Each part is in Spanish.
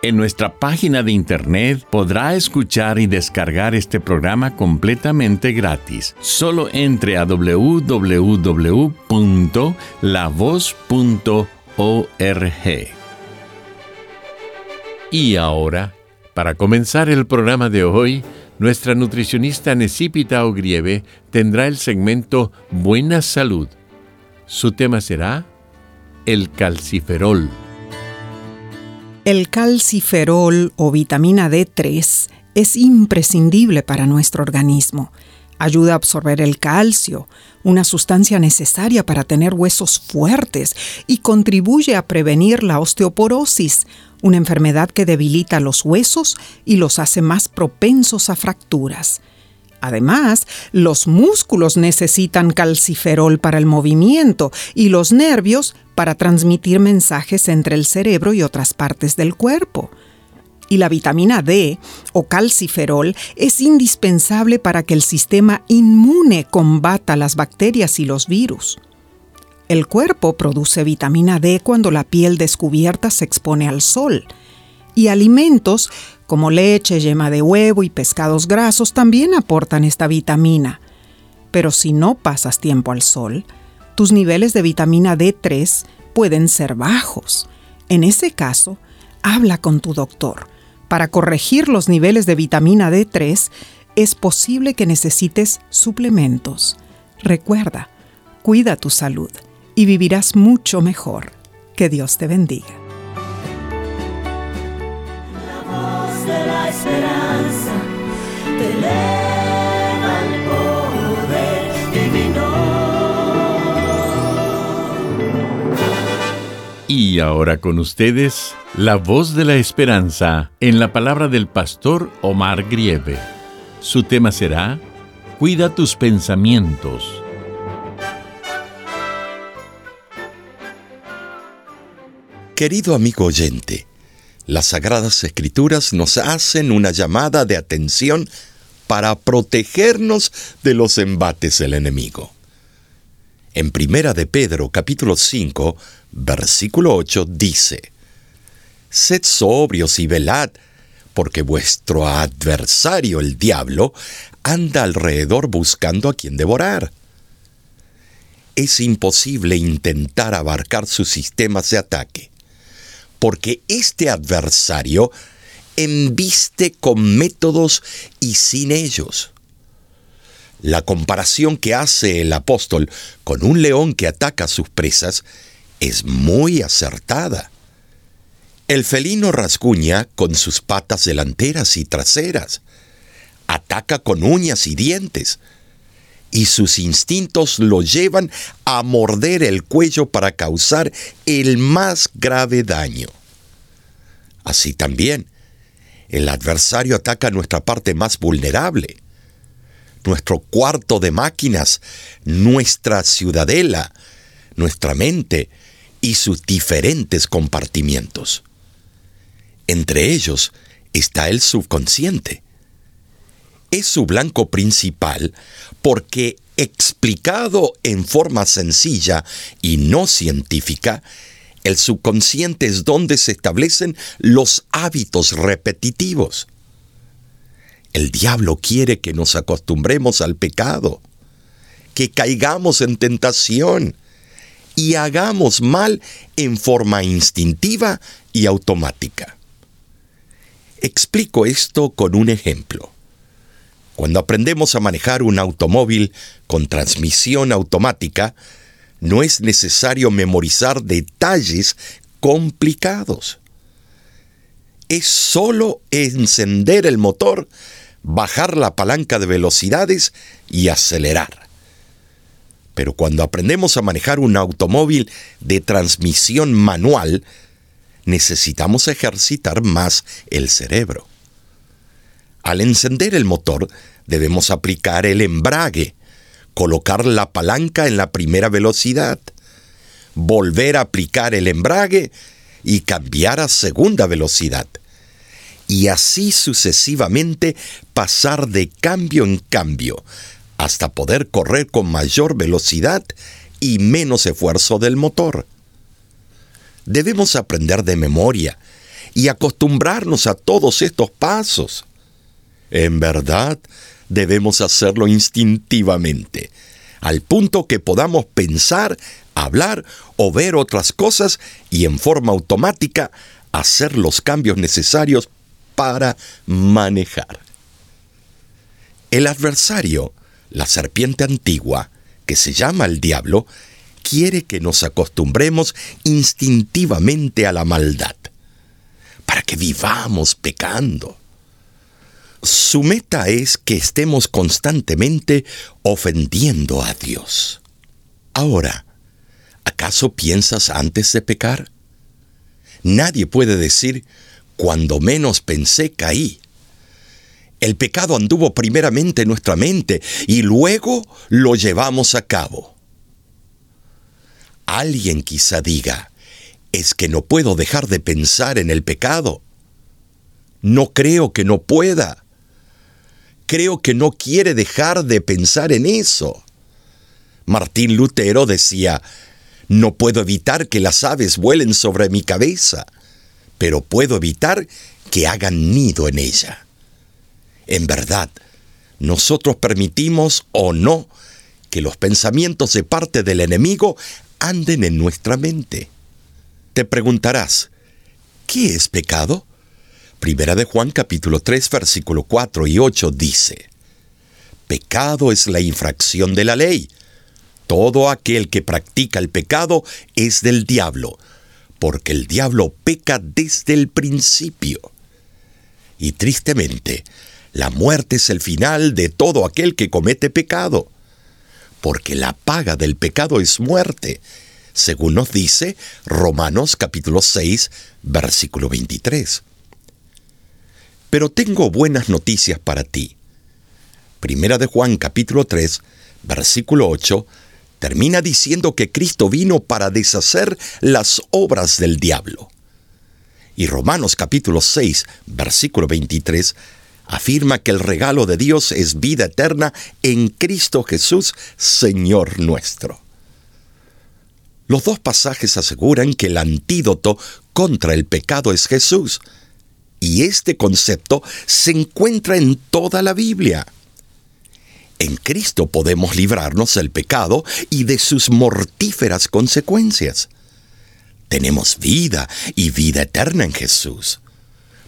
En nuestra página de internet podrá escuchar y descargar este programa completamente gratis. Solo entre a www.lavoz.org. Y ahora, para comenzar el programa de hoy, nuestra nutricionista Necipita Ogrieve tendrá el segmento Buena Salud. Su tema será el calciferol. El calciferol o vitamina D3 es imprescindible para nuestro organismo. Ayuda a absorber el calcio, una sustancia necesaria para tener huesos fuertes, y contribuye a prevenir la osteoporosis, una enfermedad que debilita los huesos y los hace más propensos a fracturas. Además, los músculos necesitan calciferol para el movimiento y los nervios para transmitir mensajes entre el cerebro y otras partes del cuerpo. Y la vitamina D o calciferol es indispensable para que el sistema inmune combata las bacterias y los virus. El cuerpo produce vitamina D cuando la piel descubierta se expone al sol. Y alimentos como leche, yema de huevo y pescados grasos también aportan esta vitamina. Pero si no pasas tiempo al sol, tus niveles de vitamina D3 pueden ser bajos. En ese caso, habla con tu doctor. Para corregir los niveles de vitamina D3, es posible que necesites suplementos. Recuerda, cuida tu salud y vivirás mucho mejor. Que Dios te bendiga. Y ahora con ustedes, la voz de la esperanza en la palabra del pastor Omar Grieve. Su tema será, Cuida tus pensamientos. Querido amigo oyente, las Sagradas Escrituras nos hacen una llamada de atención para protegernos de los embates del enemigo. En Primera de Pedro capítulo 5, versículo 8 dice, Sed sobrios y velad, porque vuestro adversario el diablo anda alrededor buscando a quien devorar. Es imposible intentar abarcar sus sistemas de ataque porque este adversario embiste con métodos y sin ellos. La comparación que hace el apóstol con un león que ataca a sus presas es muy acertada. El felino rasguña con sus patas delanteras y traseras, ataca con uñas y dientes, y sus instintos lo llevan a morder el cuello para causar el más grave daño. Así también, el adversario ataca nuestra parte más vulnerable, nuestro cuarto de máquinas, nuestra ciudadela, nuestra mente y sus diferentes compartimientos. Entre ellos está el subconsciente es su blanco principal porque explicado en forma sencilla y no científica, el subconsciente es donde se establecen los hábitos repetitivos. El diablo quiere que nos acostumbremos al pecado, que caigamos en tentación y hagamos mal en forma instintiva y automática. Explico esto con un ejemplo Cuando aprendemos a manejar un automóvil con transmisión automática, no es necesario memorizar detalles complicados. Es solo encender el motor, bajar la palanca de velocidades y acelerar. Pero cuando aprendemos a manejar un automóvil de transmisión manual, necesitamos ejercitar más el cerebro. Al encender el motor, debemos aplicar el embrague, colocar la palanca en la primera velocidad, volver a aplicar el embrague y cambiar a segunda velocidad. Y así sucesivamente pasar de cambio en cambio, hasta poder correr con mayor velocidad y menos esfuerzo del motor. Debemos aprender de memoria y acostumbrarnos a todos estos pasos. En verdad, debemos hacerlo instintivamente, al punto que podamos pensar, hablar o ver otras cosas y en forma automática hacer los cambios necesarios para manejar. El adversario la serpiente antigua, que se llama el diablo, quiere que nos acostumbremos instintivamente a la maldad, para que vivamos pecando. Su meta es que estemos constantemente ofendiendo a Dios. Ahora, ¿acaso piensas antes de pecar? Nadie puede decir, cuando menos pensé caí. El pecado anduvo primeramente en nuestra mente y luego lo llevamos a cabo. Alguien quizá diga, es que no puedo dejar de pensar en el pecado. No creo que no pueda. Creo que no quiere dejar de pensar en eso. Martín Lutero decía, no puedo evitar que las aves vuelen sobre mi cabeza, pero puedo evitar que hagan nido en ella. En verdad, nosotros permitimos o no que los pensamientos de parte del enemigo anden en nuestra mente. Te preguntarás, ¿qué es pecado? Primera de Juan capítulo 3 versículo 4 y 8 dice, Pecado es la infracción de la ley. Todo aquel que practica el pecado es del diablo, porque el diablo peca desde el principio. Y tristemente, la muerte es el final de todo aquel que comete pecado, porque la paga del pecado es muerte, según nos dice Romanos capítulo 6, versículo 23. Pero tengo buenas noticias para ti. Primera de Juan capítulo 3, versículo 8, termina diciendo que Cristo vino para deshacer las obras del diablo. Y Romanos capítulo 6, versículo 23, afirma que el regalo de Dios es vida eterna en Cristo Jesús, Señor nuestro. Los dos pasajes aseguran que el antídoto contra el pecado es Jesús, y este concepto se encuentra en toda la Biblia. En Cristo podemos librarnos del pecado y de sus mortíferas consecuencias. Tenemos vida y vida eterna en Jesús.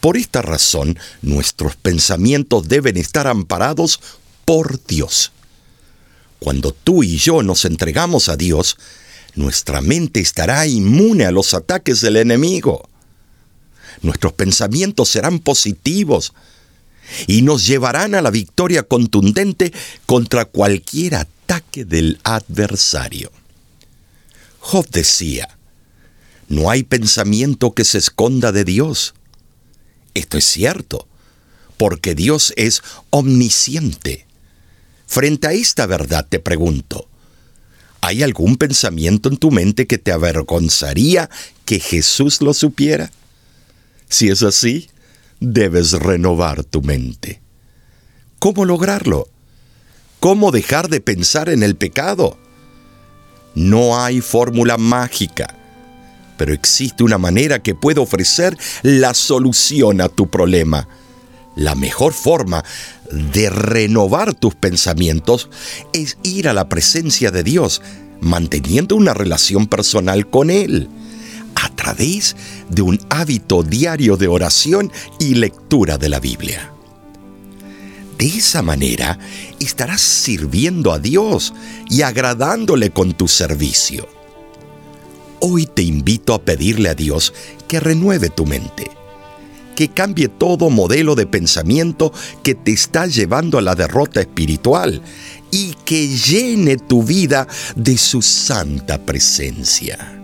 Por esta razón, nuestros pensamientos deben estar amparados por Dios. Cuando tú y yo nos entregamos a Dios, nuestra mente estará inmune a los ataques del enemigo. Nuestros pensamientos serán positivos y nos llevarán a la victoria contundente contra cualquier ataque del adversario. Job decía, no hay pensamiento que se esconda de Dios. Esto es cierto, porque Dios es omnisciente. Frente a esta verdad te pregunto, ¿hay algún pensamiento en tu mente que te avergonzaría que Jesús lo supiera? Si es así, debes renovar tu mente. ¿Cómo lograrlo? ¿Cómo dejar de pensar en el pecado? No hay fórmula mágica pero existe una manera que puede ofrecer la solución a tu problema. La mejor forma de renovar tus pensamientos es ir a la presencia de Dios, manteniendo una relación personal con Él, a través de un hábito diario de oración y lectura de la Biblia. De esa manera estarás sirviendo a Dios y agradándole con tu servicio. Hoy te invito a pedirle a Dios que renueve tu mente, que cambie todo modelo de pensamiento que te está llevando a la derrota espiritual y que llene tu vida de su santa presencia.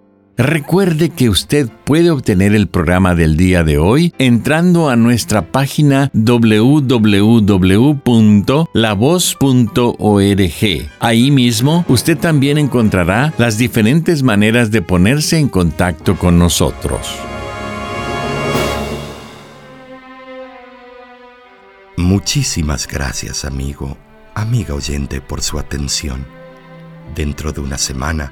Recuerde que usted puede obtener el programa del día de hoy entrando a nuestra página www.lavoz.org. Ahí mismo usted también encontrará las diferentes maneras de ponerse en contacto con nosotros. Muchísimas gracias amigo, amiga oyente por su atención. Dentro de una semana,